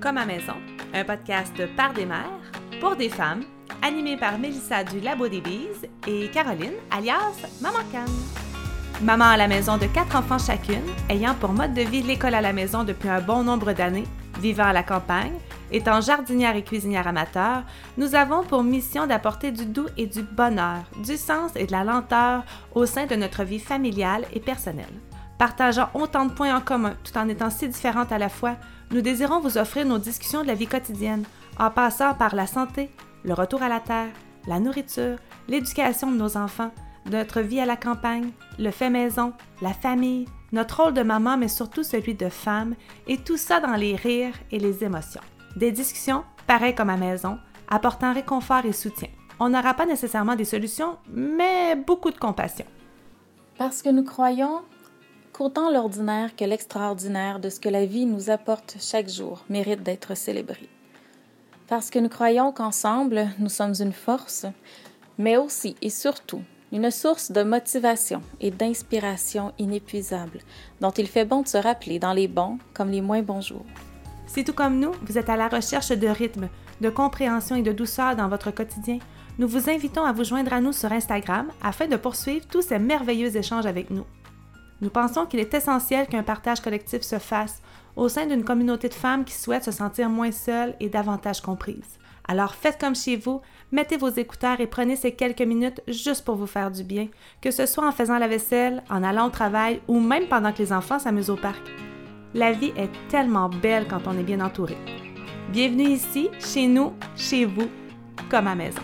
Comme à maison, un podcast par des mères, pour des femmes, animé par Mélissa du Labo des Bises et Caroline, alias Maman Canne. Maman à la maison de quatre enfants chacune, ayant pour mode de vie l'école à la maison depuis un bon nombre d'années, vivant à la campagne, étant jardinière et cuisinière amateur, nous avons pour mission d'apporter du doux et du bonheur, du sens et de la lenteur au sein de notre vie familiale et personnelle. Partageant autant de points en commun tout en étant si différentes à la fois, nous désirons vous offrir nos discussions de la vie quotidienne, en passant par la santé, le retour à la terre, la nourriture, l'éducation de nos enfants, notre vie à la campagne, le fait maison, la famille, notre rôle de maman, mais surtout celui de femme, et tout ça dans les rires et les émotions. Des discussions, pareilles comme à maison, apportant réconfort et soutien. On n'aura pas nécessairement des solutions, mais beaucoup de compassion. Parce que nous croyons qu'autant l'ordinaire que l'extraordinaire de ce que la vie nous apporte chaque jour mérite d'être célébré. Parce que nous croyons qu'ensemble, nous sommes une force, mais aussi et surtout une source de motivation et d'inspiration inépuisable, dont il fait bon de se rappeler dans les bons comme les moins bons jours. Si tout comme nous, vous êtes à la recherche de rythme, de compréhension et de douceur dans votre quotidien, nous vous invitons à vous joindre à nous sur Instagram afin de poursuivre tous ces merveilleux échanges avec nous. Nous pensons qu'il est essentiel qu'un partage collectif se fasse au sein d'une communauté de femmes qui souhaitent se sentir moins seules et davantage comprises. Alors faites comme chez vous, mettez vos écouteurs et prenez ces quelques minutes juste pour vous faire du bien, que ce soit en faisant la vaisselle, en allant au travail ou même pendant que les enfants s'amusent au parc. La vie est tellement belle quand on est bien entouré. Bienvenue ici, chez nous, chez vous, comme à maison.